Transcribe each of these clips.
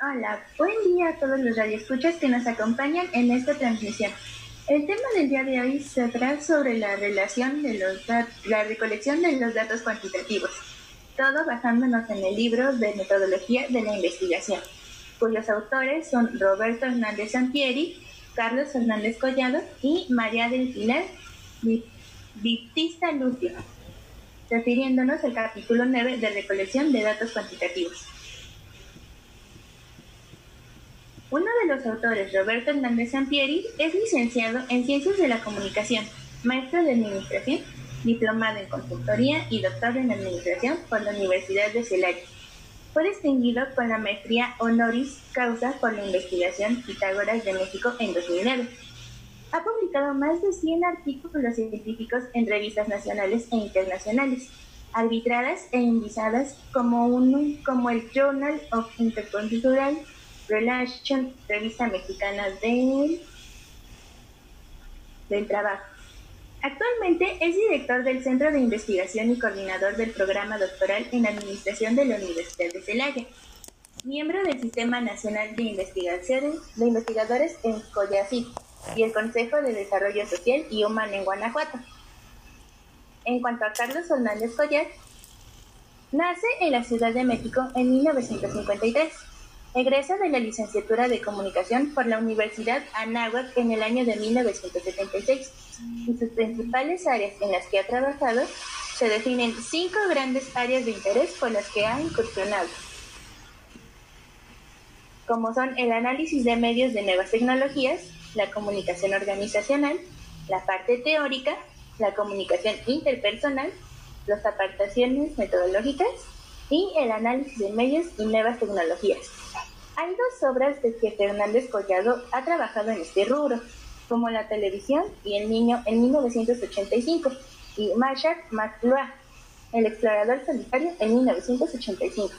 Hola, buen día a todos los radioescuchas que nos acompañan en esta transmisión. El tema del día de hoy se trata sobre la relación de los la recolección de los datos cuantitativos, todo basándonos en el libro de metodología de la investigación, cuyos autores son Roberto Hernández Sampieri, Carlos Hernández Collado y María del Pilar Vitista Lucio, refiriéndonos al capítulo 9 de recolección de datos cuantitativos. Uno de los autores, Roberto Hernández Sampieri, es licenciado en Ciencias de la Comunicación, maestro de Administración, diplomado en Consultoría y doctor en Administración por la Universidad de Celaya. Fue distinguido con la maestría honoris causa por la investigación Pitágoras de México en 2009. Ha publicado más de 100 artículos científicos en revistas nacionales e internacionales, arbitradas e indizadas como, el Journal of Intercultural Relation, revista mexicana del, del trabajo. Actualmente es director del Centro de Investigación y coordinador del programa doctoral en Administración de la Universidad de Celaya, miembro del Sistema Nacional de Investigaciones de Investigadores en COYACID y el Consejo de Desarrollo Social y Humano en Guanajuato. En cuanto a Carlos Hernández Collar, nace en la Ciudad de México en 1953 Egresa de la licenciatura de Comunicación por la Universidad Anáhuac en el año de 1976 y sus principales áreas en las que ha trabajado se definen cinco grandes áreas de interés por las que ha incursionado, como son el análisis de medios de nuevas tecnologías, la comunicación organizacional, la parte teórica, la comunicación interpersonal, las apartaciones metodológicas y el análisis de medios y nuevas tecnologías. Hay dos obras de que Fernández Collado ha trabajado en este rubro, como La televisión y El niño en 1985 y Marshall McLuhan, El explorador solitario en 1985.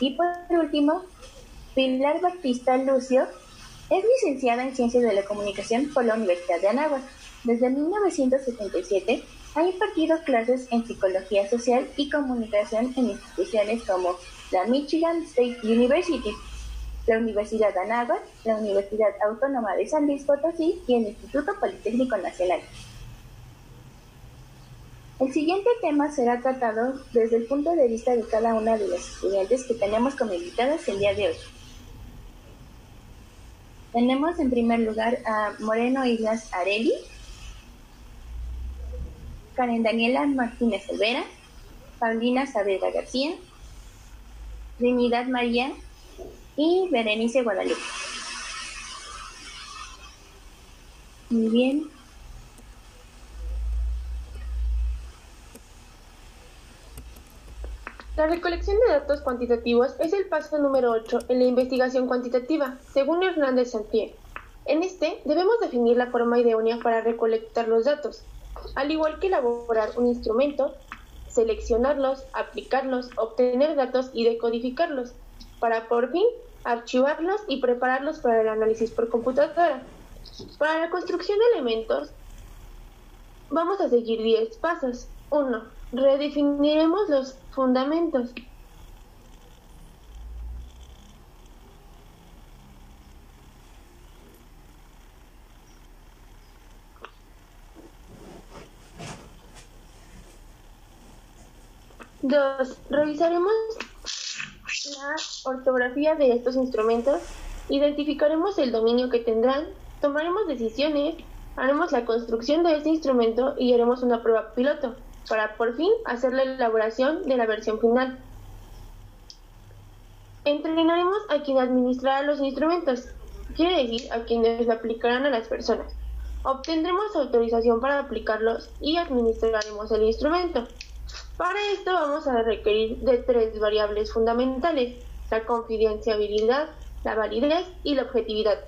Y por último, Pilar Batista Lucio es licenciada en Ciencias de la Comunicación por la Universidad de Anáhuac. Desde 1977 ha impartido clases en Psicología Social y Comunicación en instituciones como la Michigan State University, la Universidad de Anáhuac, la Universidad Autónoma de San Luis Potosí y el Instituto Politécnico Nacional. El siguiente tema será tratado desde el punto de vista de cada una de las estudiantes que tenemos como invitadas el día de hoy. Tenemos en primer lugar a Moreno Islas Areli, Karen Daniela Martínez Olvera, Paulina Saavedra García, Trinidad María y Berenice Guadalupe. Muy bien. La recolección de datos cuantitativos es el paso número 8 en la investigación cuantitativa, según Hernández Santier. En este debemos definir la forma idónea para recolectar los datos, al igual que elaborar un instrumento, seleccionarlos, aplicarlos, obtener datos y decodificarlos, para por fin archivarlos y prepararlos para el análisis por computadora. Para la construcción de elementos, vamos a seguir 10 pasos. 1. Redefiniremos los fundamentos. Dos, revisaremos la ortografía de estos instrumentos, identificaremos el dominio que tendrán, tomaremos decisiones, haremos la construcción de este instrumento y haremos una prueba piloto para por fin hacer la elaboración de la versión final. Entrenaremos a quien administrará los instrumentos, quiere decir a quienes lo aplicarán a las personas. Obtendremos autorización para aplicarlos y administraremos el instrumento. Para esto vamos a requerir de tres variables fundamentales, la confidencialidad, la validez y la objetividad.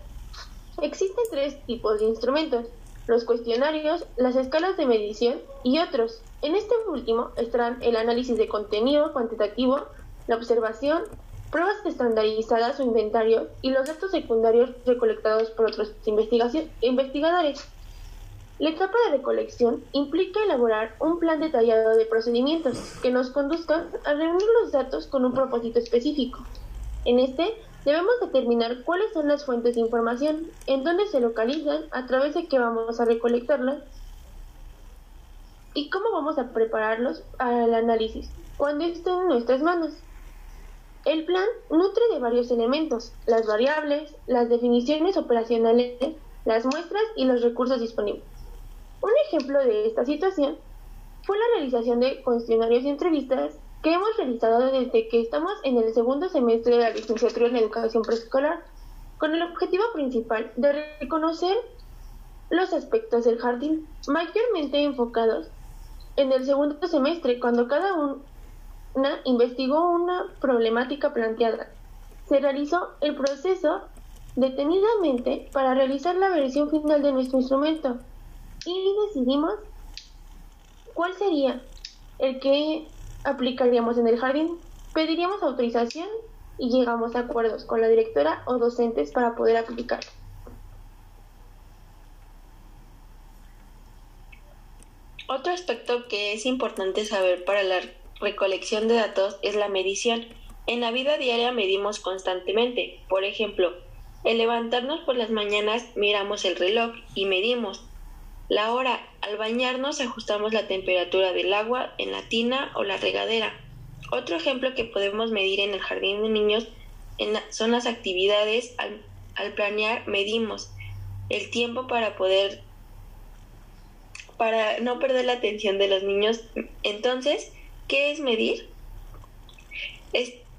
Existen tres tipos de instrumentos, los cuestionarios, las escalas de medición y otros. En este último estarán el análisis de contenido cuantitativo, la observación, pruebas estandarizadas o inventario y los datos secundarios recolectados por otros investigadores. La etapa de recolección implica elaborar un plan detallado de procedimientos que nos conduzcan a reunir los datos con un propósito específico. En este Debemos determinar cuáles son las fuentes de información, en dónde se localizan, a través de qué vamos a recolectarlas y cómo vamos a prepararlos para el análisis cuando estén en nuestras manos. El plan nutre de varios elementos, las variables, las definiciones operacionales, las muestras y los recursos disponibles. Un ejemplo de esta situación fue la realización de cuestionarios y entrevistas que hemos realizado desde que estamos en el segundo semestre de la licenciatura en educación preescolar, con el objetivo principal de reconocer los aspectos del jardín, mayormente enfocados en el segundo semestre, cuando cada una investigó una problemática planteada. Se realizó el proceso detenidamente para realizar la versión final de nuestro instrumento y decidimos cuál sería el que aplicaríamos en el jardín, pediríamos autorización y llegamos a acuerdos con la directora o docentes para poder aplicar. Otro aspecto que es importante saber para la recolección de datos es la medición. En la vida diaria medimos constantemente. Por ejemplo, el levantarnos por las mañanas miramos el reloj y medimos. La hora, al bañarnos ajustamos la temperatura del agua en la tina o la regadera. Otro ejemplo que podemos medir en el jardín de niños son las actividades. Al, al planear medimos el tiempo para poder para no perder la atención de los niños. Entonces, ¿qué es medir?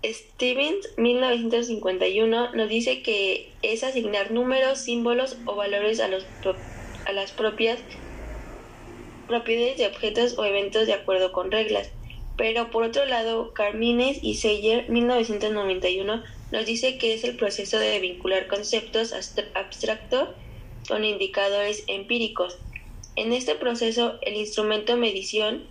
Stevens 1951 nos dice que es asignar números, símbolos o valores a, los, a las propias propiedades de objetos o eventos de acuerdo con reglas. Pero por otro lado, Carmines y Seyer 1991 nos dice que es el proceso de vincular conceptos abstractos con indicadores empíricos. En este proceso, el instrumento medición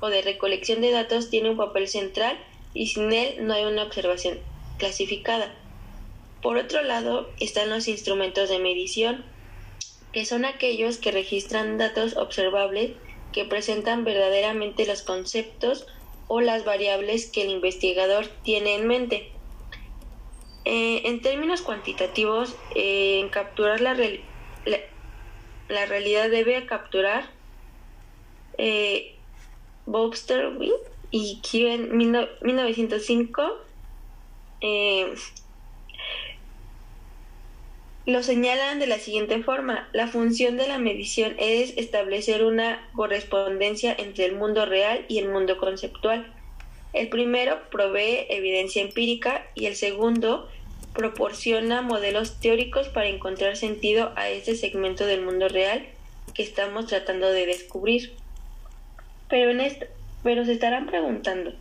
o de recolección de datos tiene un papel central y sin él no hay una observación clasificada. Por otro lado están los instrumentos de medición, que son aquellos que registran datos observables que presentan verdaderamente los conceptos o las variables que el investigador tiene en mente. Eh, en términos cuantitativos, en capturar la, la, realidad debe capturar eh, y que en 1905 eh, lo señalan de la siguiente forma. La función de la medición es establecer una correspondencia entre el mundo real y el mundo conceptual. El primero provee evidencia empírica y el segundo proporciona modelos teóricos para encontrar sentido a este segmento del mundo real que estamos tratando de descubrir. Pero en esta, pero se estarán preguntando,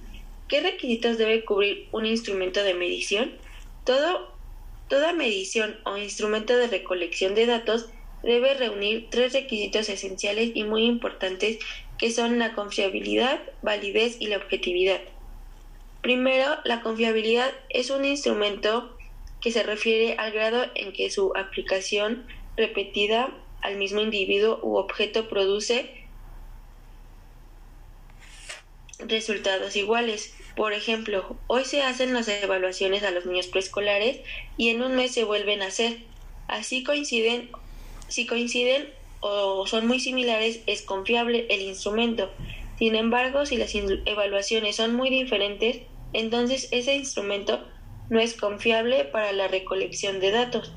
¿qué requisitos debe cubrir un instrumento de medición? Todo, toda medición o instrumento de recolección de datos debe reunir tres requisitos esenciales y muy importantes que son la confiabilidad, validez y la objetividad. Primero, la confiabilidad es un instrumento que se refiere al grado en que su aplicación repetida al mismo individuo u objeto produce resultados iguales. Por ejemplo, hoy se hacen las evaluaciones a los niños preescolares y en un mes se vuelven a hacer. Así coinciden, si coinciden o son muy similares, es confiable el instrumento. Sin embargo, si las evaluaciones son muy diferentes, entonces ese instrumento no es confiable para la recolección de datos.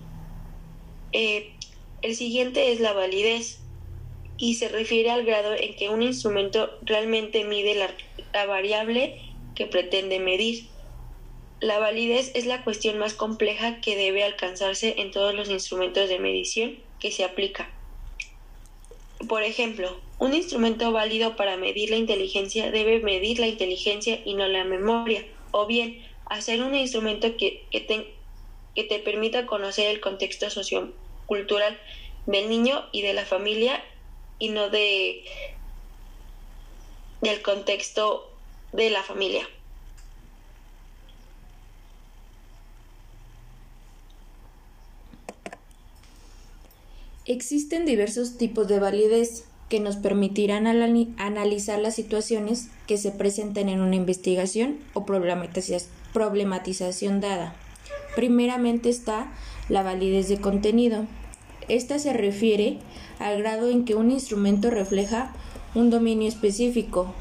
Eh, el siguiente es la validez y se refiere al grado en que un instrumento realmente mide la, variable que pretende medir. La validez es la cuestión más compleja que debe alcanzarse en todos los instrumentos de medición que se aplica. Por ejemplo, un instrumento válido para medir la inteligencia debe medir la inteligencia y no la memoria, o bien hacer un instrumento que, te, que te permita conocer el contexto sociocultural del niño y de la familia y no de del contexto de la familia. Existen diversos tipos de validez que nos permitirán analizar las situaciones que se presenten en una investigación o problematización dada. Primeramente está la validez de contenido. Esta se refiere al grado en que un instrumento refleja un dominio específico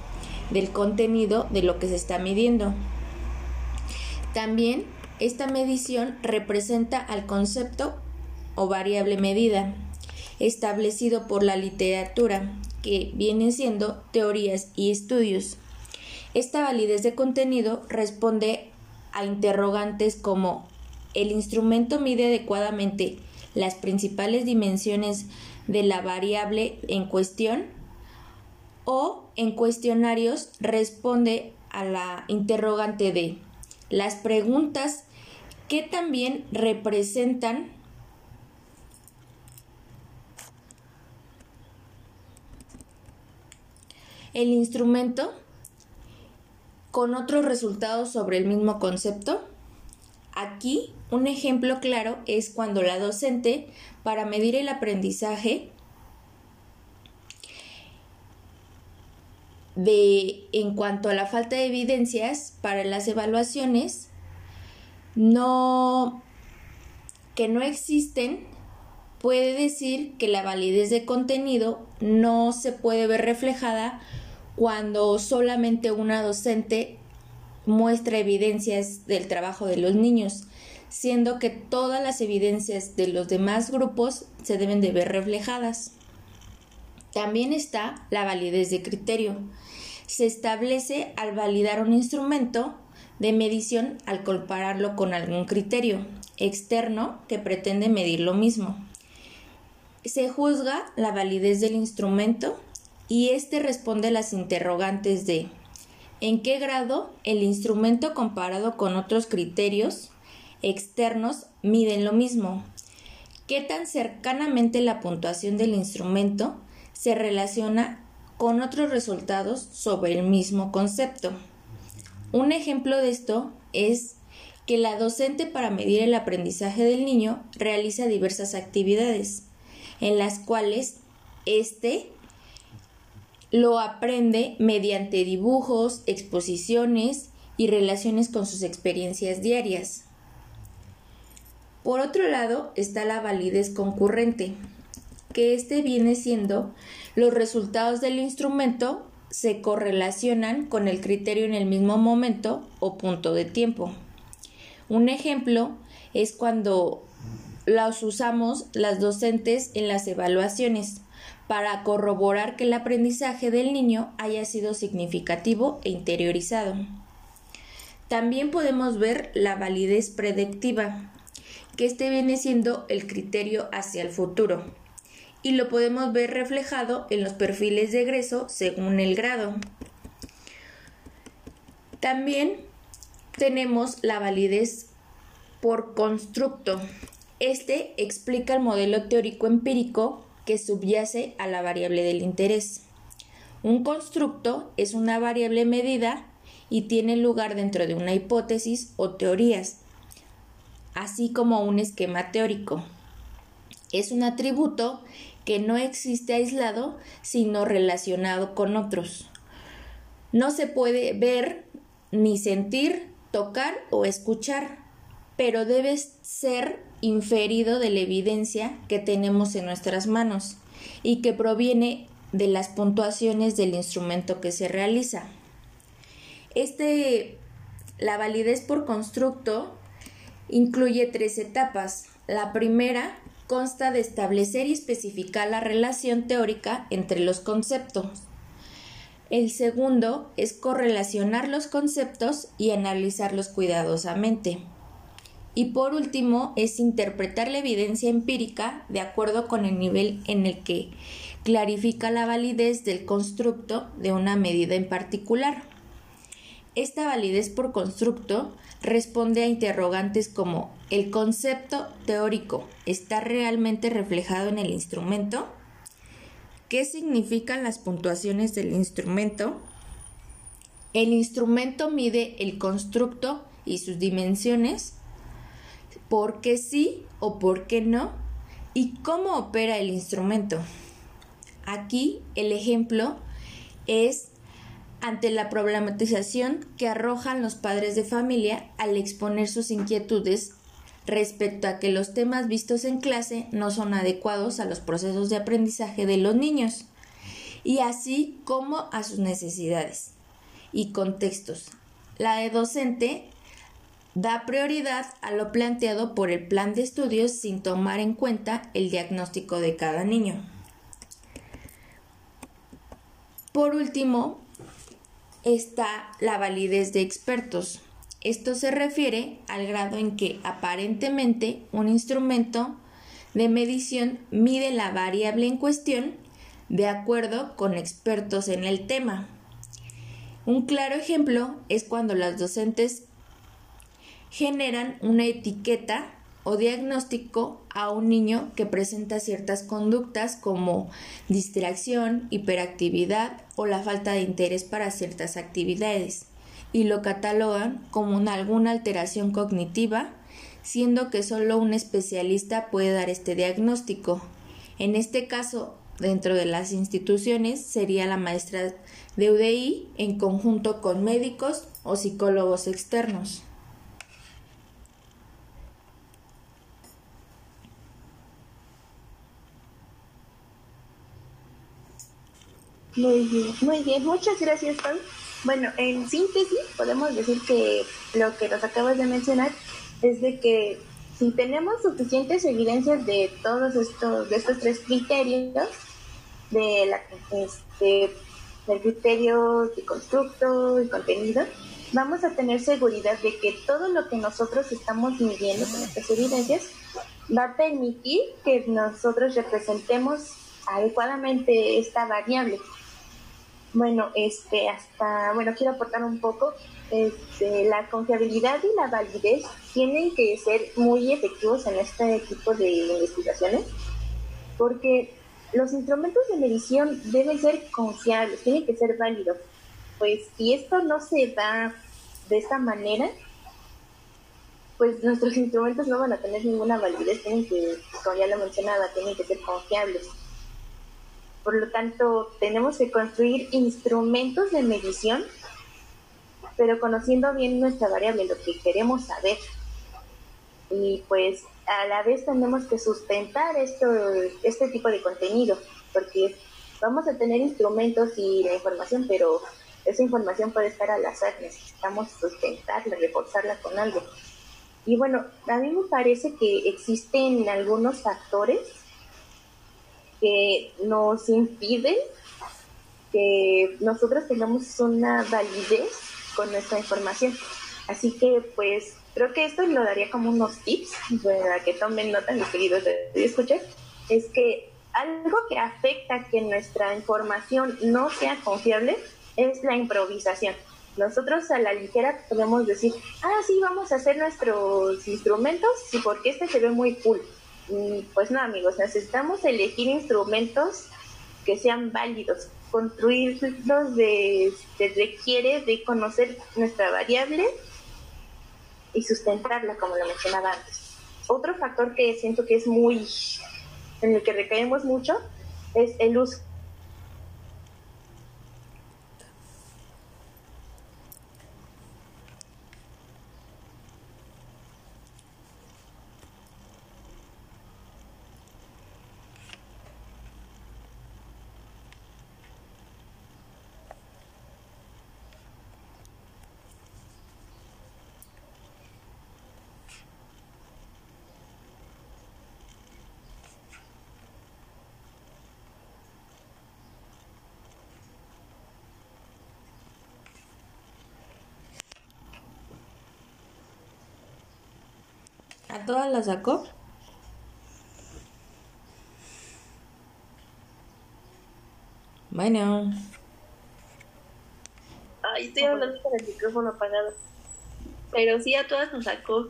del contenido de lo que se está midiendo. También esta medición representa al concepto o variable medida establecido por la literatura, que vienen siendo teorías y estudios. Esta validez de contenido responde a interrogantes como ¿el instrumento mide adecuadamente las principales dimensiones de la variable en cuestión? O en cuestionarios responde a la interrogante de las preguntas que también representan el instrumento con otros resultados sobre el mismo concepto. Aquí un ejemplo claro es cuando la docente, para medir el aprendizaje, de en cuanto a la falta de evidencias para las evaluaciones no que no existen puede decir que la validez de contenido no se puede ver reflejada cuando solamente una docente muestra evidencias del trabajo de los niños, siendo que todas las evidencias de los demás grupos se deben de ver reflejadas. También está la validez de criterio. Se establece al validar un instrumento de medición al compararlo con algún criterio externo que pretende medir lo mismo. Se juzga la validez del instrumento y éste responde las interrogantes de ¿en qué grado el instrumento comparado con otros criterios externos miden lo mismo? ¿Qué tan cercanamente la puntuación del instrumento se relaciona con otros resultados sobre el mismo concepto. Un ejemplo de esto es que la docente para medir el aprendizaje del niño realiza diversas actividades en las cuales éste lo aprende mediante dibujos, exposiciones y relaciones con sus experiencias diarias. Por otro lado está la validez concurrente, que este viene siendo los resultados del instrumento se correlacionan con el criterio en el mismo momento o punto de tiempo. Un ejemplo es cuando los usamos las docentes en las evaluaciones para corroborar que el aprendizaje del niño haya sido significativo e interiorizado. También podemos ver la validez predictiva, que este viene siendo el criterio hacia el futuro y lo podemos ver reflejado en los perfiles de egreso según el grado. También tenemos la validez por constructo. Este explica el modelo teórico empírico que subyace a la variable del interés. Un constructo es una variable medida y tiene lugar dentro de una hipótesis o teorías, así como un esquema teórico. Es un atributo que no existe aislado, sino relacionado con otros. No se puede ver, ni sentir, tocar o escuchar, pero debe ser inferido de la evidencia que tenemos en nuestras manos y que proviene de las puntuaciones del instrumento que se realiza. Este, la validez por constructo incluye tres etapas. La primera consta de establecer y especificar la relación teórica entre los conceptos. El segundo es correlacionar los conceptos y analizarlos cuidadosamente. Y por último es interpretar la evidencia empírica de acuerdo con el nivel en el que clarifica la validez del constructo de una medida en particular. Esta validez por constructo responde a interrogantes como ¿el concepto teórico está realmente reflejado en el instrumento? ¿Qué significan las puntuaciones del instrumento? ¿El instrumento mide el constructo y sus dimensiones? ¿Por qué sí o por qué no? ¿Y cómo opera el instrumento? Aquí el ejemplo es ante la problematización que arrojan los padres de familia al exponer sus inquietudes respecto a que los temas vistos en clase no son adecuados a los procesos de aprendizaje de los niños y así como a sus necesidades y contextos. La de docente da prioridad a lo planteado por el plan de estudios sin tomar en cuenta el diagnóstico de cada niño. Por último, está la validez de expertos. Esto se refiere al grado en que aparentemente un instrumento de medición mide la variable en cuestión de acuerdo con expertos en el tema. Un claro ejemplo es cuando las docentes generan una etiqueta o diagnóstico a un niño que presenta ciertas conductas como distracción, hiperactividad o la falta de interés para ciertas actividades y lo catalogan como una, alguna alteración cognitiva, siendo que solo un especialista puede dar este diagnóstico. En este caso, dentro de las instituciones sería la maestra de UDI en conjunto con médicos o psicólogos externos. Muy bien, muy bien. Muchas gracias, Tom. Bueno, en síntesis, podemos decir que lo que nos acabas de mencionar es de que si tenemos suficientes evidencias de todos estos, de estos tres criterios, de la, este, del criterio de constructo y contenido, vamos a tener seguridad de que todo lo que nosotros estamos midiendo con estas evidencias va a permitir que nosotros representemos adecuadamente esta variable. Bueno, este, hasta, bueno, quiero aportar un poco. Este, la confiabilidad y la validez tienen que ser muy efectivos en este tipo de investigaciones, porque los instrumentos de medición deben ser confiables, tienen que ser válidos. Pues si esto no se da de esta manera, pues nuestros instrumentos no van a tener ninguna validez, tienen que, como ya lo mencionaba, tienen que ser confiables. Por lo tanto, tenemos que construir instrumentos de medición, pero conociendo bien nuestra variable, lo que queremos saber. Y pues a la vez tenemos que sustentar esto, este tipo de contenido, porque vamos a tener instrumentos y la información, pero esa información puede estar al azar, necesitamos sustentarla, reforzarla con algo. Y bueno, a mí me parece que existen algunos factores que nos impiden que nosotros tengamos una validez con nuestra información. Así que pues creo que esto lo daría como unos tips para que tomen nota, mis queridos de escuchar, es que algo que afecta que nuestra información no sea confiable es la improvisación. Nosotros a la ligera podemos decir, ah, sí, vamos a hacer nuestros instrumentos, sí, porque este se ve muy cool pues no, amigos, necesitamos elegir instrumentos que sean válidos. Construirlos de, requiere de conocer nuestra variable y sustentarla, como lo mencionaba antes. Otro factor que siento que es muy, en el que recaemos mucho, es el uso ¿A todas las sacó? Bueno. Ay, estoy hablando con el micrófono apagado. Pero sí, a todas nos sacó.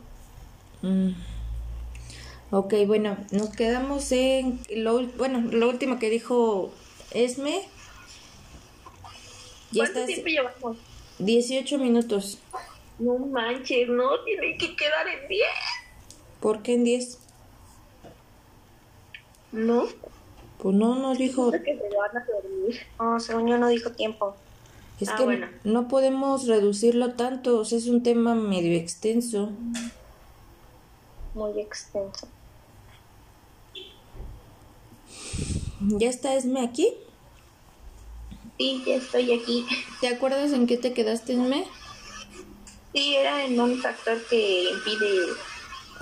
Mm. Ok, bueno, nos quedamos en lo, bueno, lo último que dijo Esme. Ya ¿Cuánto tiempo llevamos? 18 minutos. No manches, no, tiene que quedar en 10. ¿Por qué en 10? No. Pues no, no dijo. que se van a dormir. No, según yo no dijo tiempo. Es ah, que no podemos reducirlo tanto, o sea, es un tema medio extenso. muy extenso. ¿Ya está Esme aquí? Sí, ya estoy aquí. ¿Te acuerdas en qué te quedaste, Esme? Sí, era en un factor que impide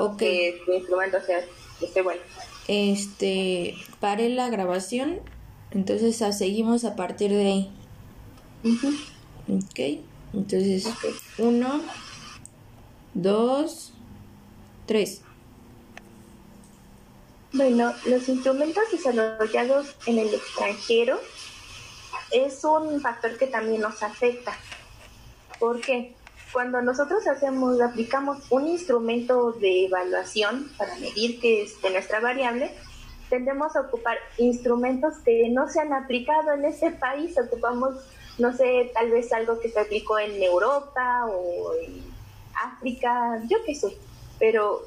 Ok. que tu instrumento sea, esté bueno. Este, paré la grabación, entonces ah, seguimos a partir de ahí. Ujú. Ok, entonces, uno, dos, tres. Bueno, los instrumentos desarrollados en el extranjero es un factor que también nos afecta. ¿Por qué? Cuando nosotros hacemos, aplicamos un instrumento de evaluación para medir que es de nuestra variable, tendemos a ocupar instrumentos que no se han aplicado en ese país. Ocupamos, no sé, tal vez algo que se aplicó en Europa o en África, yo qué sé. Pero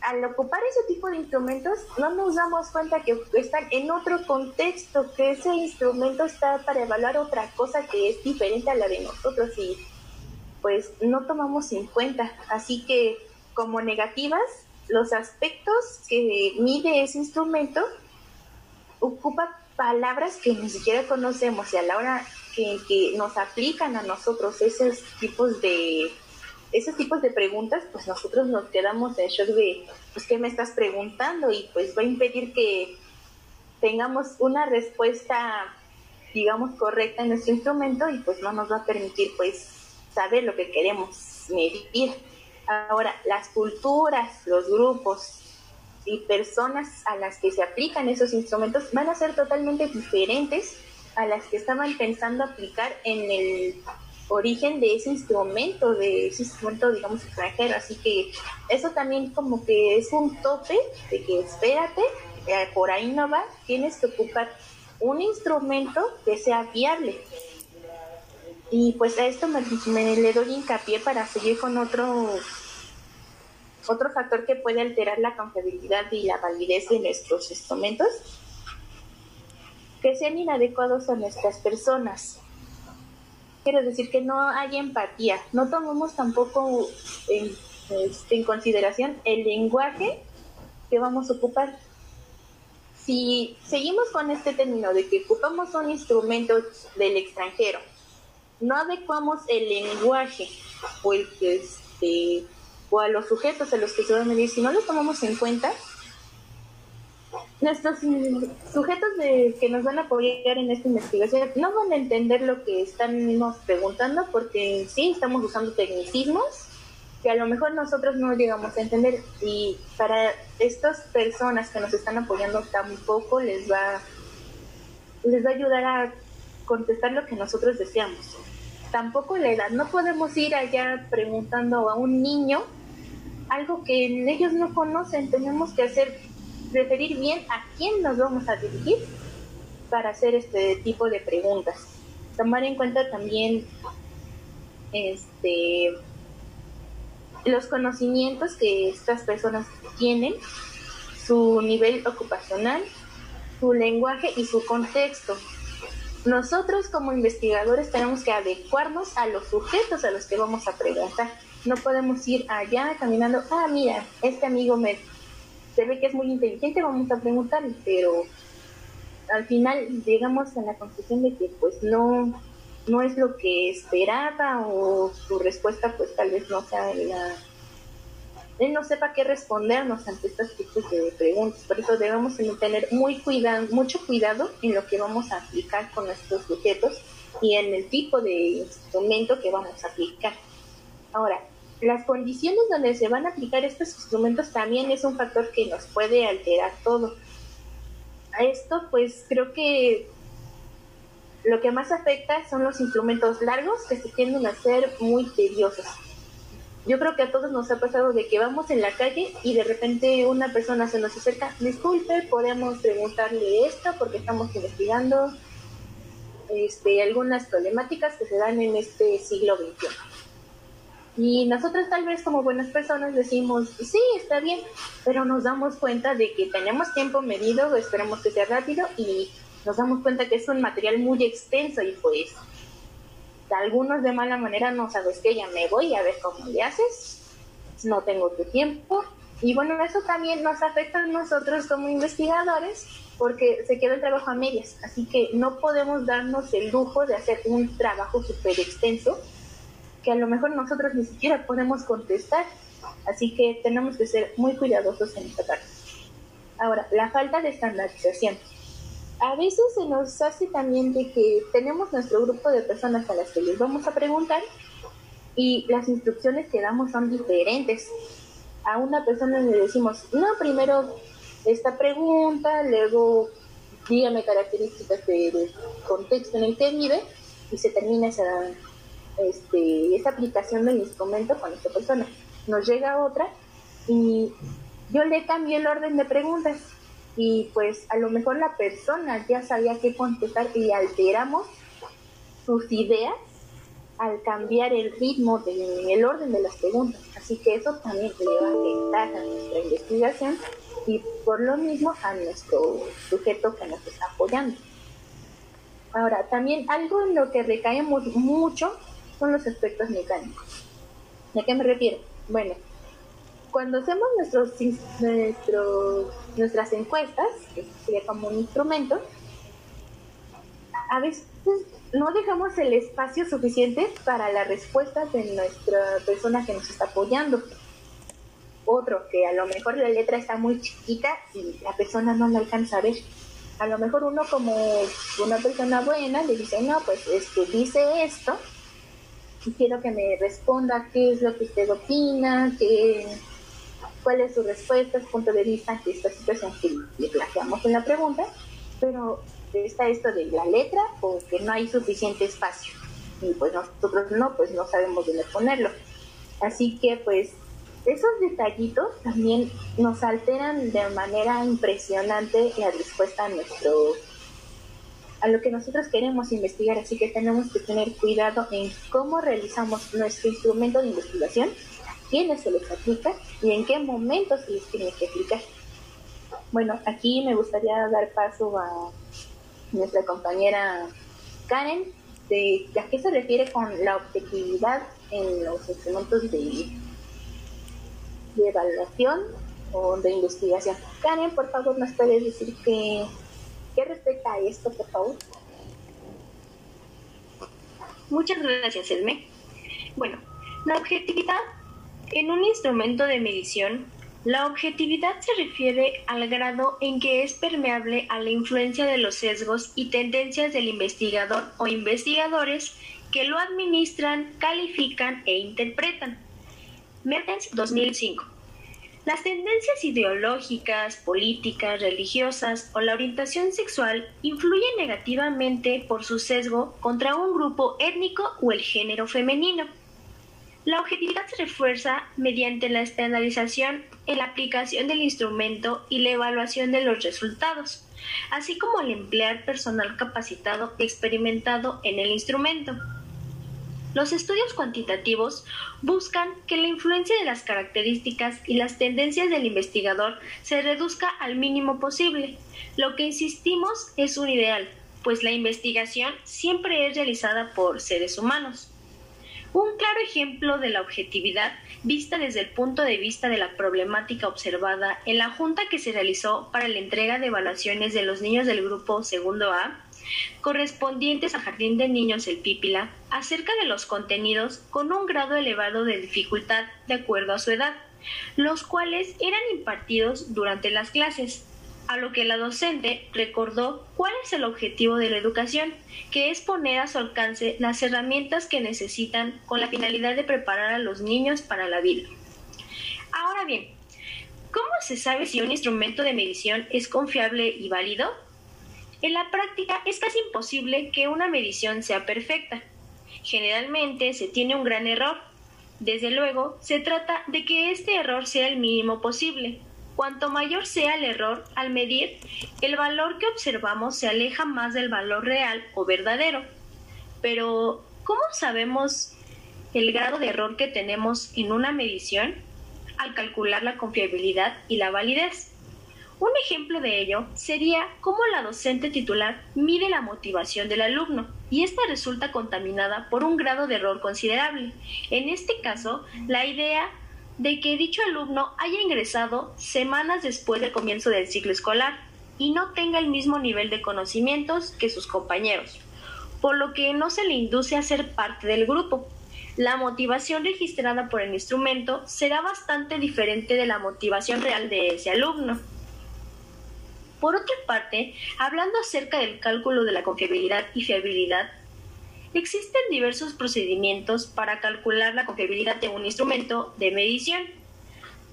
al ocupar ese tipo de instrumentos no nos damos cuenta que están en otro contexto, que ese instrumento está para evaluar otra cosa que es diferente a la de nosotros y pues no tomamos en cuenta. Así que como negativas, los aspectos que mide ese instrumento ocupa palabras que ni siquiera conocemos y a la hora que, que nos aplican a nosotros esos tipos de esos tipos de preguntas, pues nosotros nos quedamos en shock de, pues, ¿qué me estás preguntando? Y pues va a impedir que tengamos una respuesta, digamos, correcta en nuestro instrumento y pues no nos va a permitir, pues, saber lo que queremos medir. Ahora, las culturas, los grupos y personas a las que se aplican esos instrumentos van a ser totalmente diferentes a las que estaban pensando aplicar en el origen de ese instrumento, de ese instrumento, digamos, extranjero. Así que eso también como que es un tope de que espérate, eh, por ahí no va, tienes que ocupar un instrumento que sea viable. Y pues a esto me, le doy hincapié para seguir con otro otro factor que puede alterar la confiabilidad y la validez de nuestros instrumentos, que sean inadecuados a nuestras personas. Quiero decir que no hay empatía, no tomamos tampoco en, este, en consideración el lenguaje que vamos a ocupar. Si seguimos con este término de que ocupamos un instrumento del extranjero, no adecuamos el lenguaje o el que este o a los sujetos a los que se van a medir, si no los tomamos en cuenta, nuestros sujetos de, que nos van a apoyar en esta investigación no van a entender lo que estamos preguntando porque sí estamos usando tecnicismos que a lo mejor nosotros no llegamos a entender. Y para estas personas que nos están apoyando tampoco les va les va a ayudar a contestar lo que nosotros deseamos tampoco la edad no podemos ir allá preguntando a un niño algo que ellos no conocen. Tenemos que hacer, referir bien a quién nos vamos a dirigir para hacer este tipo de preguntas. Tomar en cuenta también este los conocimientos que estas personas tienen, su nivel ocupacional, su lenguaje y su contexto. Nosotros como investigadores tenemos que adecuarnos a los sujetos a los que vamos a preguntar. No podemos ir allá caminando, ah, mira, este amigo me se ve que es muy inteligente, vamos a preguntarle, pero al final llegamos a la conclusión de que pues no no es lo que esperaba o su respuesta pues tal vez no sea la él no sepa qué respondernos ante estos tipos de preguntas. Por eso debemos tener muy cuidado, mucho cuidado en lo que vamos a aplicar con nuestros sujetos y en el tipo de instrumento que vamos a aplicar. Ahora, las condiciones donde se van a aplicar estos instrumentos también es un factor que nos puede alterar todo. A esto, pues creo que lo que más afecta son los instrumentos largos que se tienden a ser muy tediosos. Yo creo que a todos nos ha pasado de que vamos en la calle y de repente una persona se nos acerca, disculpe, podemos preguntarle esto porque estamos investigando este, algunas problemáticas que se dan en este siglo XXI. Y nosotros tal vez como buenas personas decimos, sí, está bien, pero nos damos cuenta de que tenemos tiempo medido, esperamos que sea rápido y nos damos cuenta que es un material muy extenso y pues algunos de mala manera no sabes que ya me voy a ver cómo le haces, no tengo tu tiempo Y bueno, eso también nos afecta a nosotros como investigadores porque se queda el trabajo a medias, así que no podemos darnos el lujo de hacer un trabajo súper extenso que a lo mejor nosotros ni siquiera podemos contestar, así que tenemos que ser muy cuidadosos en esta parte. Ahora, la falta de estandarización. A veces se nos hace también de que tenemos nuestro grupo de personas a las que les vamos a preguntar y las instrucciones que damos son diferentes. A una persona le decimos, no, primero esta pregunta, luego dígame características del contexto en el que vive y se termina esa, este, esa aplicación del instrumento con esta persona. Nos llega otra y yo le cambié el orden de preguntas y pues a lo mejor la persona ya sabía qué contestar y alteramos sus ideas al cambiar el ritmo del orden de las preguntas. Así que eso también le va a afectar a nuestra investigación y por lo mismo a nuestro sujeto que nos está apoyando. Ahora, también algo en lo que recaemos mucho son los aspectos mecánicos. ¿A qué me refiero? Bueno, cuando hacemos nuestros, nuestros nuestras encuestas, que sería como un instrumento, a veces no dejamos el espacio suficiente para las respuestas de nuestra persona que nos está apoyando. Otro, que a lo mejor la letra está muy chiquita y la persona no la alcanza a ver. A lo mejor uno como una persona buena le dice, no, pues este, dice esto y quiero que me responda qué es lo que usted opina, qué, cuál es su respuesta, su punto de vista ante esta situación que le planteamos en la pregunta, pero está esto de la letra o que no hay suficiente espacio. Y pues nosotros no, pues no sabemos dónde ponerlo. Así que pues esos detallitos también nos alteran de manera impresionante la respuesta a nuestro a lo que nosotros queremos investigar, así que tenemos que tener cuidado en cómo realizamos nuestro instrumento de investigación, quiénes se les aplica y en qué momento se les tiene que aplicar. Bueno, aquí me gustaría dar paso a nuestra compañera Karen de a qué se refiere con la objetividad en los instrumentos de de evaluación o de investigación. Karen, por favor, ¿nos puedes decir qué, qué respecta a esto, por favor? Muchas gracias, Elme. Bueno, la objetividad en un instrumento de medición, la objetividad se refiere al grado en que es permeable a la influencia de los sesgos y tendencias del investigador o investigadores que lo administran, califican e interpretan. Mertens 2005. Las tendencias ideológicas, políticas, religiosas o la orientación sexual influyen negativamente por su sesgo contra un grupo étnico o el género femenino. La objetividad se refuerza mediante la estandarización en la aplicación del instrumento y la evaluación de los resultados, así como al emplear personal capacitado y experimentado en el instrumento. Los estudios cuantitativos buscan que la influencia de las características y las tendencias del investigador se reduzca al mínimo posible. Lo que insistimos es un ideal, pues la investigación siempre es realizada por seres humanos. Un claro ejemplo de la objetividad vista desde el punto de vista de la problemática observada en la junta que se realizó para la entrega de evaluaciones de los niños del grupo segundo A correspondientes al Jardín de Niños El Pípila acerca de los contenidos con un grado elevado de dificultad de acuerdo a su edad, los cuales eran impartidos durante las clases, a lo que la docente recordó cuál es el objetivo de la educación, que es poner a su alcance las herramientas que necesitan con la finalidad de preparar a los niños para la vida. Ahora bien, ¿cómo se sabe si un instrumento de medición es confiable y válido? En la práctica es casi imposible que una medición sea perfecta. Generalmente se tiene un gran error. Desde luego, se trata de que este error sea el mínimo posible. Cuanto mayor sea el error al medir, el valor que observamos se aleja más del valor real o verdadero. Pero, ¿cómo sabemos el grado de error que tenemos en una medición? Al calcular la confiabilidad y la validez. Un ejemplo de ello sería cómo la docente titular mide la motivación del alumno y esta resulta contaminada por un grado de error considerable. En este caso, la idea de que dicho alumno haya ingresado semanas después del comienzo del ciclo escolar y no tenga el mismo nivel de conocimientos que sus compañeros, por lo que no se le induce a ser parte del grupo. La motivación registrada por el instrumento será bastante diferente de la motivación real de ese alumno. Por otra parte, hablando acerca del cálculo de la confiabilidad y fiabilidad, existen diversos procedimientos para calcular la confiabilidad de un instrumento de medición.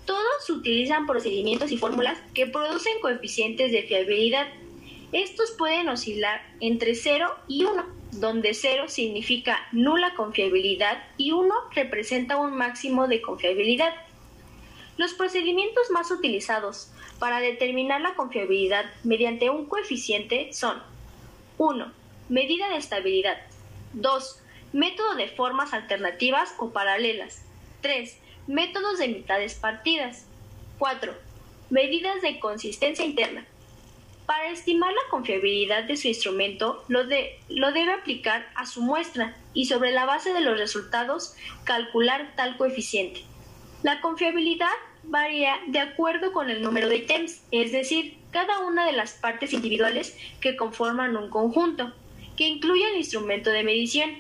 Todos utilizan procedimientos y fórmulas que producen coeficientes de fiabilidad. Estos pueden oscilar entre 0 y 1, donde 0 significa nula confiabilidad y 1 representa un máximo de confiabilidad. Los procedimientos más utilizados para determinar la confiabilidad mediante un coeficiente son 1. Medida de estabilidad. 2. Método de formas alternativas o paralelas. 3. Métodos de mitades partidas. 4. Medidas de consistencia interna. Para estimar la confiabilidad de su instrumento, lo, lo, debe aplicar a su muestra y sobre la base de los resultados calcular tal coeficiente. La confiabilidad varía de acuerdo con el número de ítems, es decir, cada una de las partes individuales que conforman un conjunto, que incluye el instrumento de medición.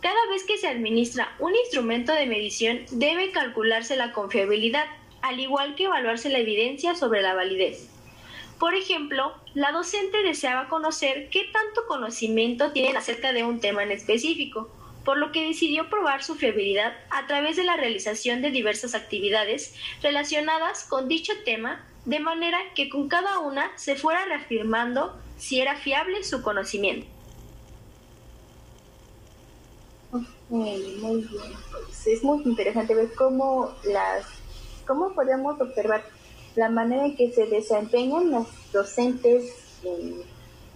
Cada vez que se administra un instrumento de medición debe calcularse la confiabilidad, al igual que evaluarse la evidencia sobre la validez. Por ejemplo, la docente deseaba conocer qué tanto conocimiento tienen acerca de un tema en específico, por lo que decidió probar su fiabilidad a través de la realización de diversas actividades relacionadas con dicho tema, de manera que con cada una se fuera reafirmando si era fiable su conocimiento. Muy, bien. Pues es muy interesante ver cómo las, cómo podemos observar la manera en que se desempeñan los docentes en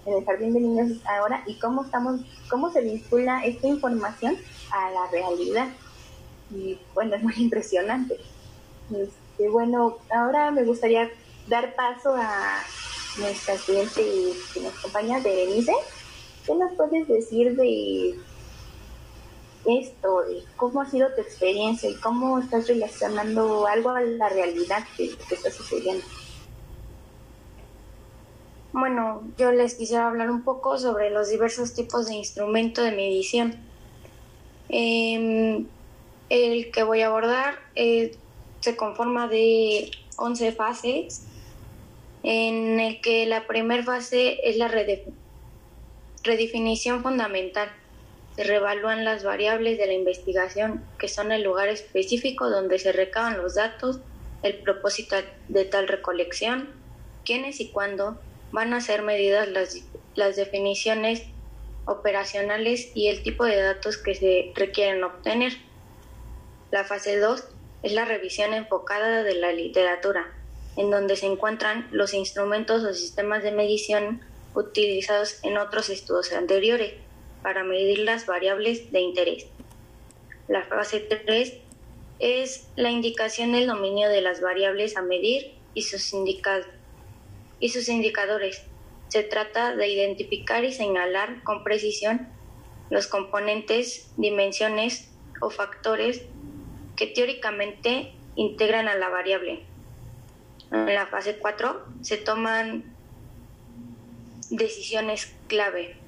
el jardín de niños ahora y cómo estamos, cómo se vincula esta información a la realidad. Y bueno, es muy impresionante. Este, bueno, ahora me gustaría dar paso a nuestra estudiante que nos acompaña, Berenice. ¿Qué nos puedes decir de esto, de cómo ha sido tu experiencia y cómo estás relacionando algo a la realidad que, que está sucediendo? Bueno, yo les quisiera hablar un poco sobre los diversos tipos de instrumento de medición. Em, el que voy a abordar eh, se conforma de 11 fases, en el que la primera fase es la redefinición fundamental. Se revalúan las variables de la investigación, que son el lugar específico donde se recaban los datos, el propósito de tal recolección, quiénes y cuándo, van a ser medidas las, las definiciones operacionales y el tipo de datos que se requieren obtener. La fase 2 es la revisión enfocada de la literatura, en donde se encuentran los instrumentos o sistemas de medición utilizados en otros estudios anteriores para medir las variables de interés. La fase 3 es la indicación del dominio de las variables a medir y sus indicadores. Se trata de identificar y señalar con precisión los componentes, dimensiones o factores que teóricamente integran a la variable. En la fase 4 se toman decisiones clave.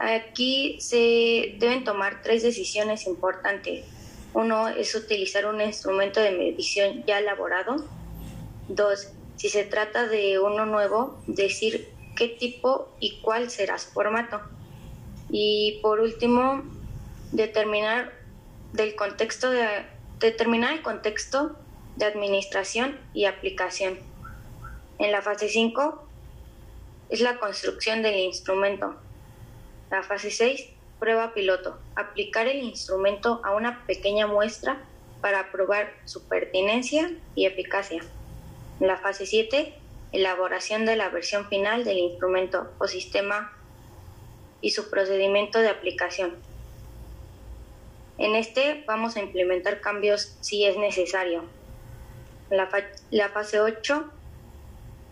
Aquí se deben tomar tres decisiones importantes. Uno es utilizar un instrumento de medición ya elaborado. Dos, si se trata de uno nuevo, decir qué tipo y cuál será su formato. Y por último, determinar del contexto de determinar el contexto de administración y aplicación. En la fase 5 es la construcción del instrumento. La fase 6, prueba piloto. Aplicar el instrumento a una pequeña muestra para probar su pertinencia y eficacia. La fase 7, elaboración de la versión final del instrumento o sistema y su procedimiento de aplicación. En este vamos a implementar cambios si es necesario. La, la fase 8,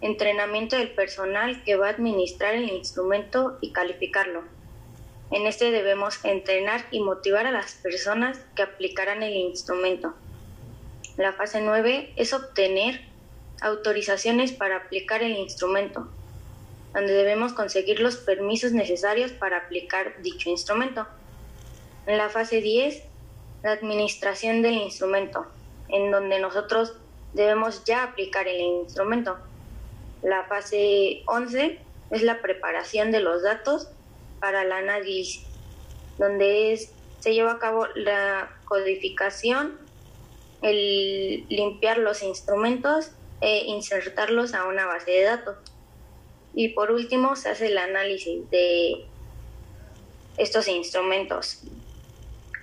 entrenamiento del personal que va a administrar el instrumento y calificarlo. En este debemos entrenar y motivar a las personas que aplicarán el instrumento. La fase 9 es obtener autorizaciones para aplicar el instrumento, donde debemos conseguir los permisos necesarios para aplicar dicho instrumento. En la fase 10, la administración del instrumento, en donde nosotros debemos ya aplicar el instrumento. La fase 11 es la preparación de los datos para el análisis, donde se lleva a cabo la codificación, el limpiar los instrumentos e insertarlos a una base de datos. Y por último se hace el análisis de estos instrumentos.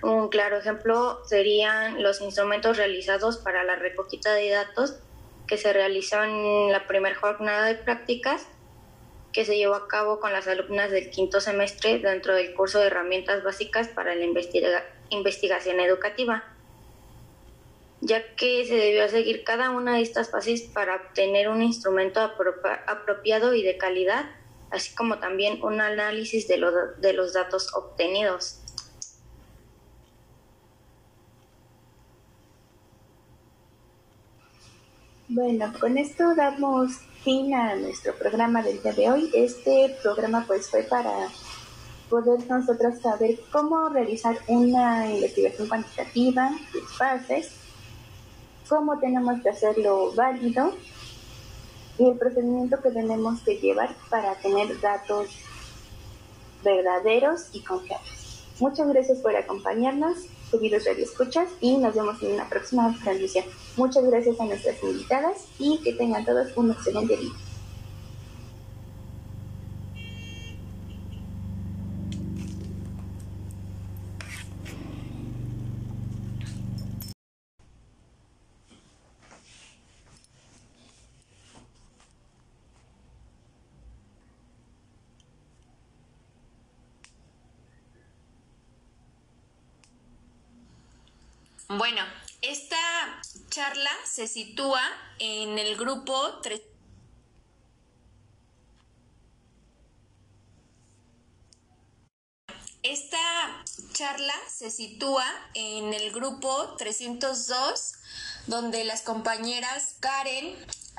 Un claro ejemplo serían los instrumentos realizados para la recogida de datos que se realizó en la primera jornada de prácticas que se llevó a cabo con las alumnas del quinto semestre dentro del curso de herramientas básicas para la investigación educativa, ya que se debió seguir cada una de estas fases para obtener un instrumento apropiado y de calidad, así como también un análisis de, de los datos obtenidos. Bueno, con esto damos fin a nuestro programa del día de hoy. Este programa pues fue para poder nosotros saber cómo realizar una investigación cuantitativa, sus fases, cómo tenemos que hacerlo válido y el procedimiento que tenemos que llevar para tener datos verdaderos y confiables. Muchas gracias por acompañarnos queridos escuchas y nos vemos en una próxima transmisión. Muchas gracias a nuestras invitadas y que tengan todos un excelente día. Bueno, esta charla se sitúa en el grupo 3. Esta charla se sitúa en el grupo 302, donde las compañeras Karen,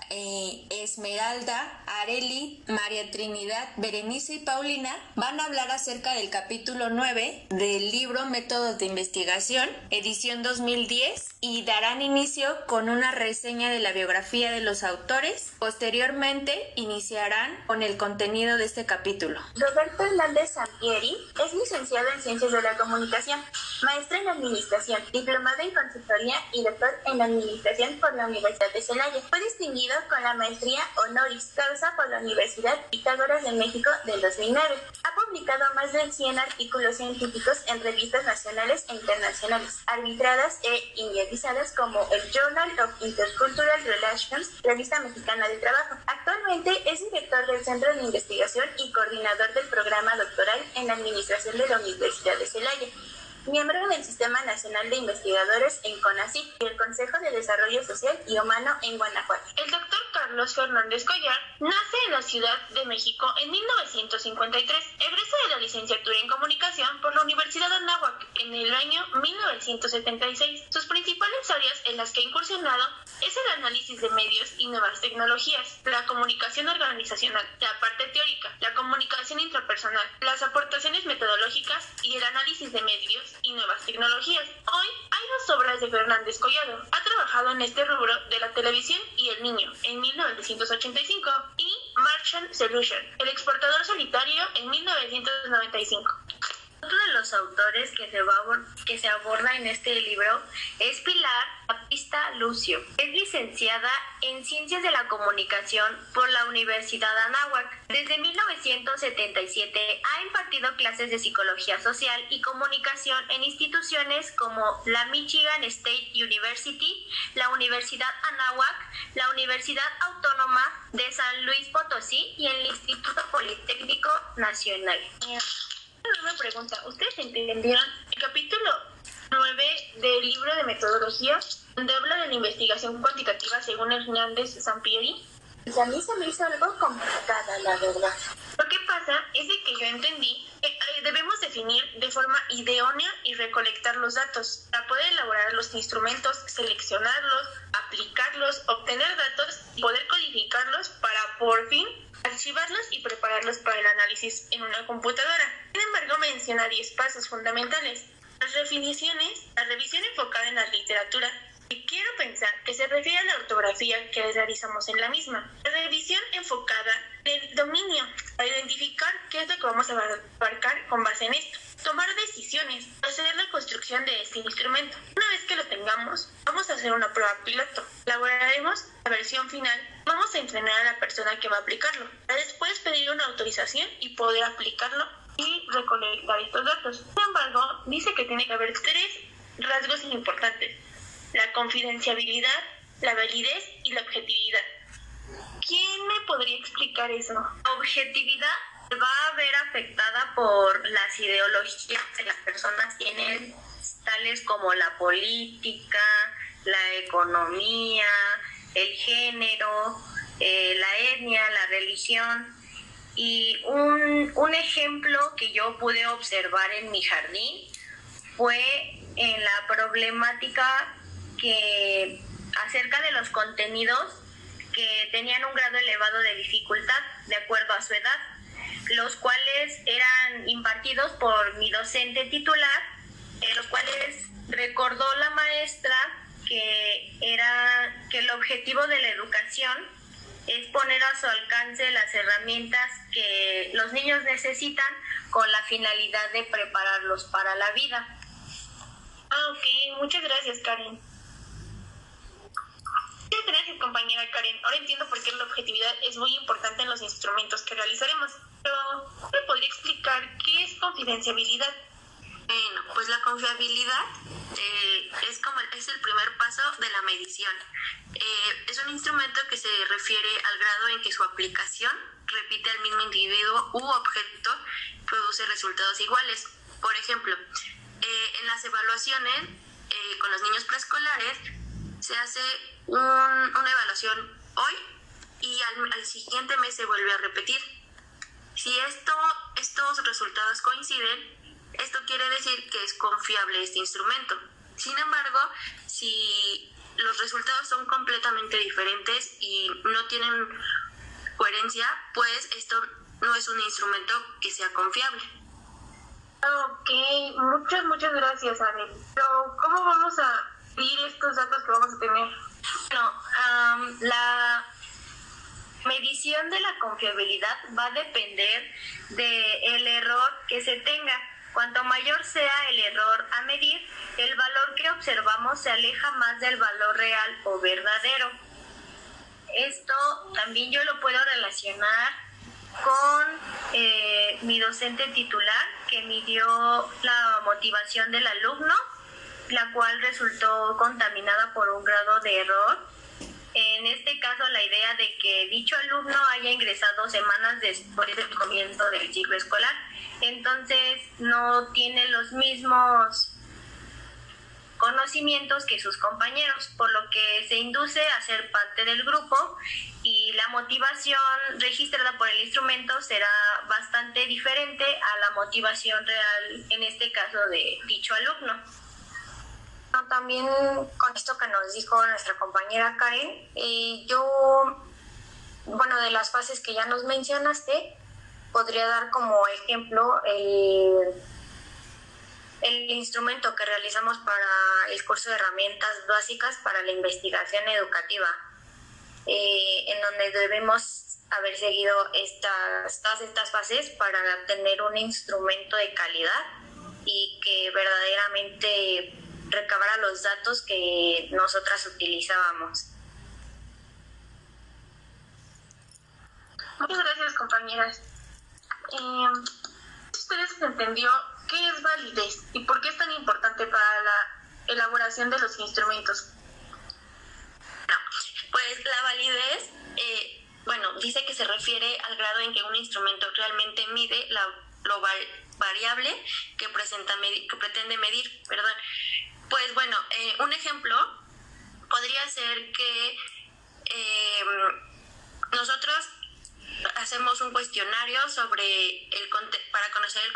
eh, Esmeralda, Areli, María Trinidad, Berenice y Paulina van a hablar acerca del capítulo 9 del libro Métodos de Investigación, edición 2010, y darán inicio con una reseña de la biografía de los autores. Posteriormente iniciarán con el contenido de este capítulo. Roberto Hernández Sampieri es licenciado en Ciencias de la Comunicación, maestro en Administración, diplomado en Consultoría y doctor en Administración por la Universidad de Celaya. Fue distinguido con la maestría honoris causa por la Universidad Pitágoras de México del 2009. Ha publicado más de 100 artículos científicos en revistas nacionales e internacionales, arbitradas e inmediatizadas como el Journal of Intercultural Relations, Revista Mexicana de Trabajo. Actualmente es director del Centro de Investigación y coordinador del programa doctoral en Administración de la Universidad de Celaya miembro del Sistema Nacional de Investigadores en CONACYT y el Consejo de Desarrollo Social y Humano en Guanajuato. El doctor Carlos Fernández Collar nace en la Ciudad de México en 1953. Egresa de la licenciatura en Comunicación por la Universidad de Anáhuac en el año 1976. Sus principales áreas en las que ha incursionado es el análisis de medios y nuevas tecnologías, la comunicación organizacional, la parte teórica, la comunicación intrapersonal, las aportaciones metodológicas y el análisis de medios y nuevas tecnologías. Hoy hay dos obras de Fernández Collado. Ha trabajado en este rubro de la televisión y el niño en 1985 y Martian Solution, el exportador solitario en 1995. Otro de los autores que se, aborda en este libro es Pilar Apista Lucio. Es licenciada en Ciencias de la Comunicación por la Universidad Anáhuac. Desde 1977 ha impartido clases de Psicología Social y Comunicación en instituciones como la Michigan State University, la Universidad Anáhuac, la Universidad Autónoma de San Luis Potosí y el Instituto Politécnico Nacional una pregunta. ¿Ustedes entendieron el capítulo 9 del libro de metodología, donde habla de la investigación cuantitativa según Hernández Sampieri? a mí se me hizo algo complicada, la verdad. Lo que pasa es de que yo entendí que debemos definir de forma idónea y recolectar los datos para poder elaborar los instrumentos, seleccionarlos, aplicarlos, obtener datos y poder codificarlos para por fin archivarlos y prepararlos para el análisis en una computadora. Sin embargo, menciona 10 pasos fundamentales. Las definiciones, la revisión enfocada en la literatura, y quiero pensar que se refiere a la ortografía que realizamos en la misma. La revisión enfocada en el dominio, para identificar qué es lo que vamos a abarcar con base en esto. Tomar decisiones, proceder la construcción de este instrumento. Una vez que lo tengamos, vamos a hacer una prueba piloto. Elaboraremos la versión final. Vamos a entrenar a la persona que va a aplicarlo. Después pedir una autorización y poder aplicarlo y recolectar estos datos. Sin embargo, dice que tiene que haber tres rasgos importantes la confidencialidad, la validez y la objetividad. ¿Quién me podría explicar eso? Objetividad va a ver afectada por las ideologías que las personas tienen, tales como la política, la economía, el género, eh, la etnia, la religión. Y un, un ejemplo que yo pude observar en mi jardín fue en la problemática que acerca de los contenidos que tenían un grado elevado de dificultad de acuerdo a su edad, los cuales eran impartidos por mi docente titular, en los cuales recordó la maestra que era que el objetivo de la educación es poner a su alcance las herramientas que los niños necesitan con la finalidad de prepararlos para la vida. Ah, ok, muchas gracias, Karen. Muchas gracias, compañera Karen. Ahora entiendo por qué la objetividad es muy importante en los instrumentos que realizaremos. Pero, ¿me podría explicar qué es confidenciabilidad? Bueno, pues la confiabilidad eh, es como es el primer paso de la medición. Eh, es un instrumento que se refiere al grado en que su aplicación repite al mismo individuo u objeto, produce resultados iguales. Por ejemplo, eh, en las evaluaciones con los niños preescolares se hace una evaluación hoy y al, siguiente mes se vuelve a repetir. Si esto, estos resultados coinciden, esto quiere decir que es confiable este instrumento. Sin embargo, si los resultados son completamente diferentes y no tienen coherencia, pues esto no es un instrumento que sea confiable. Ok, muchas, muchas gracias, Anel. Pero, ¿cómo vamos a estos datos que vamos a tener? Bueno, la medición de la confiabilidad va a depender del error que se tenga. Cuanto mayor sea el error a medir, el valor que observamos se aleja más del valor real o verdadero. Esto también yo lo puedo relacionar con eh, mi docente titular que midió la motivación del alumno la cual resultó contaminada por un grado de error. En este caso, la idea de que dicho alumno haya ingresado semanas después del comienzo del ciclo escolar, entonces no tiene los mismos conocimientos que sus compañeros, por lo que se induce a ser parte del grupo y la motivación registrada por el instrumento será bastante diferente a la motivación real, en este caso de dicho alumno también con esto que nos dijo nuestra compañera Karen, eh, yo, bueno, de las fases que ya nos mencionaste, podría dar como ejemplo el, el instrumento que realizamos para el curso de herramientas básicas para la investigación educativa, eh, en donde debemos haber seguido estas, todas estas fases para tener un instrumento de calidad y que verdaderamente recabara los datos que nosotras utilizábamos. Muchas gracias, compañeras. Eh, ¿Ustedes entendió qué es validez y por qué es tan importante para la elaboración de los instrumentos? No, pues la validez, eh, bueno, dice que se refiere al grado en que un instrumento realmente mide la, lo variable que, presenta, que pretende medir, perdón. Pues bueno, eh, un ejemplo podría ser que em, nosotros hacemos un cuestionario sobre el para conocer el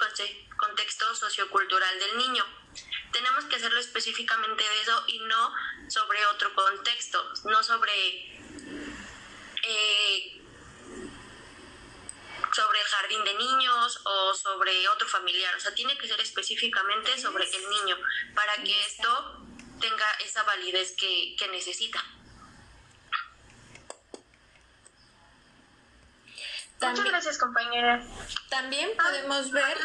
contexto sociocultural del niño. Tenemos que hacerlo específicamente de eso y no sobre otro contexto, no sobre eh, sobre el jardín de niños o sobre otro familiar. O sea, tiene que ser específicamente sobre el niño para que esto tenga esa validez que, que necesita. Muchas gracias, compañera. También ah, podemos ver.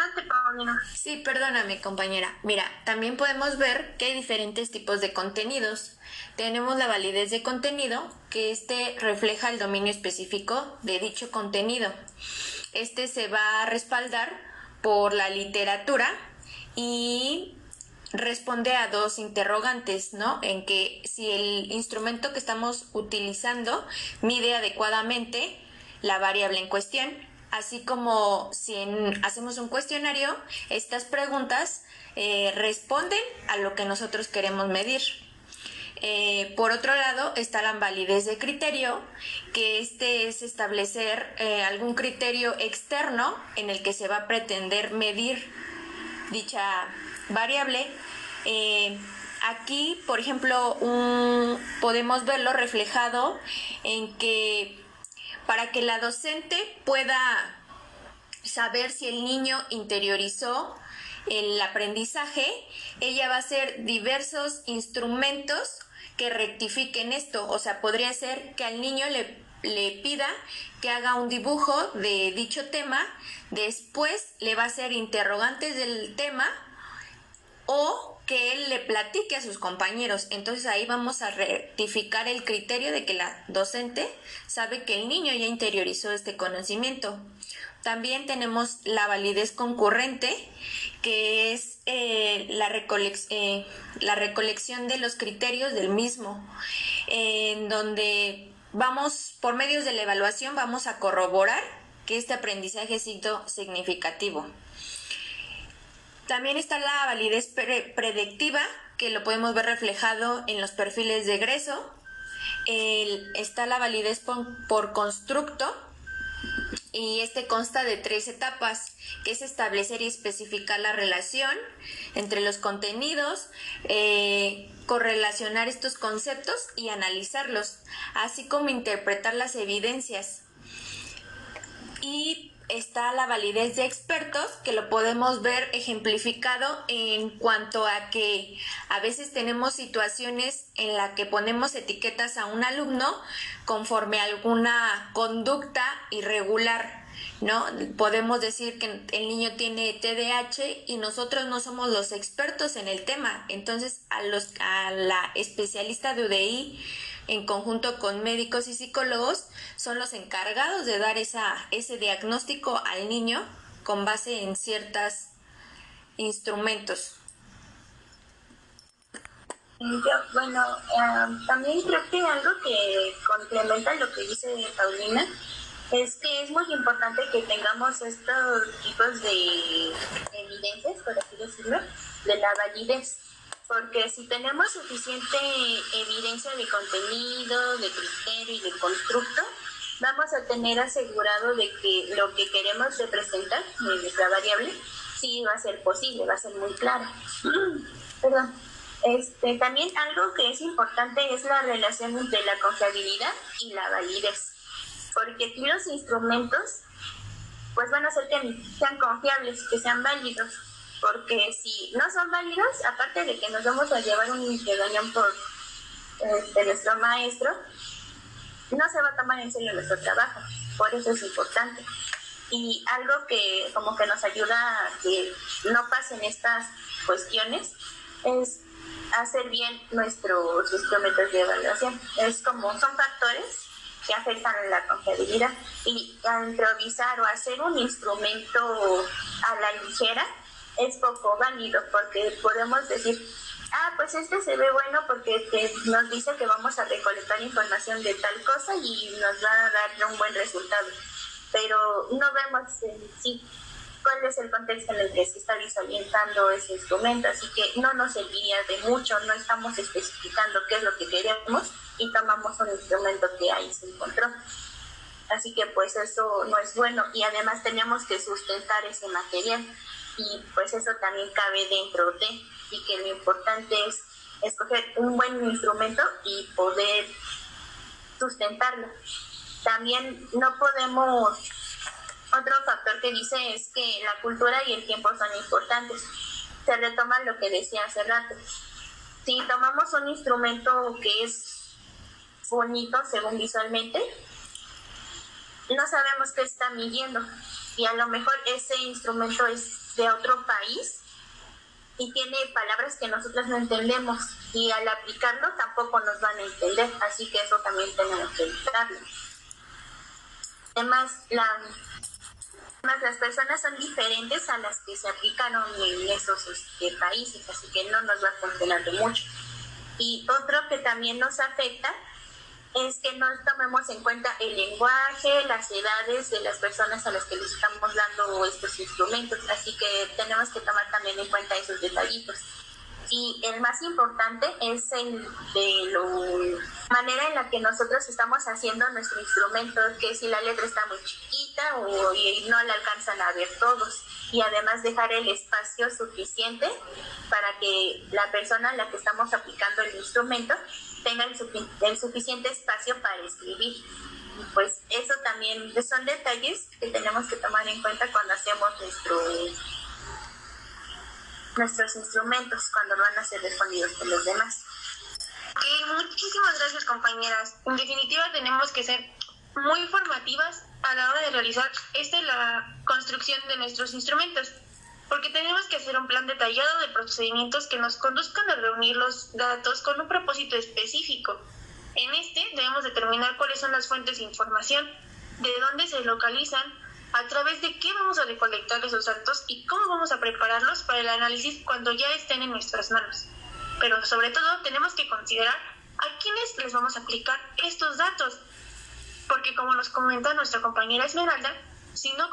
Sí, perdóname, compañera. Mira, también podemos ver que hay diferentes tipos de contenidos. Tenemos la validez de contenido, que este refleja el dominio específico de dicho contenido. Este se va a respaldar por la literatura y responde a dos interrogantes, ¿no? En que si el instrumento que estamos utilizando mide adecuadamente la variable en cuestión, así como si hacemos un cuestionario, estas preguntas eh, responden a lo que nosotros queremos medir. Eh, por otro lado está la validez de criterio, que este es establecer eh, algún criterio externo en el que se va a pretender medir dicha variable. aquí, por ejemplo, podemos verlo reflejado en que para que la docente pueda saber si el niño interiorizó el aprendizaje, ella va a hacer diversos instrumentos que rectifiquen esto. O sea, podría ser que al niño le, le pida que haga un dibujo de dicho tema, después le va a hacer interrogantes del tema o que él le platique a sus compañeros. Entonces ahí vamos a rectificar el criterio de que la docente sabe que el niño ya interiorizó este conocimiento. También tenemos la validez concurrente, que es eh, la, eh, la, recolección de los criterios del mismo, en donde vamos, por medios de la evaluación, vamos a corroborar que este aprendizaje ha sido significativo. También está la validez predictiva, que lo podemos ver reflejado en los perfiles de egreso. está la validez por, constructo, y este consta de tres etapas, que es establecer y especificar la relación entre los contenidos, eh, correlacionar estos conceptos y analizarlos, así como interpretar las evidencias. Y está la validez de expertos, que lo podemos ver ejemplificado en cuanto a que a veces tenemos situaciones en las que ponemos etiquetas a un alumno conforme a alguna conducta irregular. ¿No? Podemos decir que el niño tiene TDAH y nosotros no somos los expertos en el tema. Entonces, a, los, a la especialista de UDI en conjunto con médicos y psicólogos, son los encargados de dar esa, ese diagnóstico al niño con base en ciertos instrumentos. bueno, em, también creo que algo que complementa lo que dice Paulina es que es muy importante que tengamos estos tipos de evidencias, por así decirlo, de la validez porque si tenemos suficiente evidencia de contenido, de criterio y de constructo, vamos a tener asegurado de que lo que queremos representar en nuestra variable sí va a ser posible, va a ser muy claro. Perdón. Este, también algo que es importante es la relación entre la confiabilidad y la validez, porque aquí los instrumentos pues van a ser que sean confiables, que sean válidos porque si no son válidos, aparte de que nos vamos a llevar un regañón por este, nuestro maestro, no se va a tomar en serio nuestro trabajo, por eso es importante. Y algo que como que nos ayuda a que no pasen estas cuestiones es hacer bien nuestros instrumentos de evaluación. Es como son factores que afectan la confiabilidad y a improvisar o hacer un instrumento a la ligera es poco válido porque podemos decir, ah, pues este se ve bueno porque nos dice que vamos a recolectar información de tal cosa y nos va a dar un buen resultado. Pero no vemos en sí cuál es el contexto en el que se está visualizando ese instrumento, así que no nos serviría de mucho, no estamos especificando qué es lo que queremos y tomamos un instrumento que ahí se encontró. Así que pues eso no es bueno y además tenemos que sustentar ese material y pues eso también cabe dentro de y que lo importante es escoger un buen instrumento y poder sustentarlo. También no podemos, otro factor que dice es que la cultura y el tiempo son importantes. Se retoma lo que decía hace rato. Si tomamos un instrumento que es bonito según visualmente, no sabemos qué está midiendo y a lo mejor ese instrumento es de otro país y tiene palabras que nosotros no entendemos y al aplicarlo tampoco nos van a entender, así que eso también tenemos que evitarlo. Además, la, las personas son diferentes a las que se aplicaron en esos este, países, así que no nos va a funcionar de mucho. Y otro que también nos afecta es que no tomemos en cuenta el lenguaje, las edades de las personas a las que les estamos dando estos instrumentos, así que tenemos que tomar también en cuenta esos detallitos. Y el más importante es el de la manera en la que nosotros estamos haciendo nuestro instrumento, que si la letra está muy chiquita o y no la alcanzan a ver todos. Y además dejar el espacio suficiente para que la persona a la que estamos aplicando el instrumento tenga el, suficiente espacio para escribir. Pues eso también son detalles que tenemos que tomar en cuenta cuando hacemos nuestro, nuestros instrumentos, cuando van a ser respondidos por los demás. muchísimas gracias compañeras. En definitiva tenemos que ser muy formativas a la hora de realizar esta la construcción de nuestros instrumentos porque tenemos que hacer un plan detallado de procedimientos que nos conduzcan a reunir los datos con un propósito específico. En este debemos determinar cuáles son las fuentes de información, de dónde se localizan, a través de qué vamos a recolectar esos datos y cómo vamos a prepararlos para el análisis cuando ya estén en nuestras manos. Pero sobre todo tenemos que considerar a quiénes les vamos a aplicar estos datos, porque como nos comenta nuestra compañera Esmeralda, si no,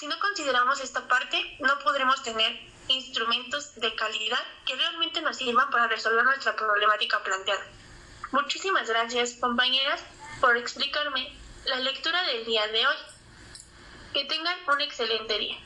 si no consideramos esta parte, no podremos tener instrumentos de calidad que realmente nos sirvan para resolver nuestra problemática planteada. Muchísimas gracias, compañeras, por explicarme la lectura del día de hoy. Que tengan un excelente día.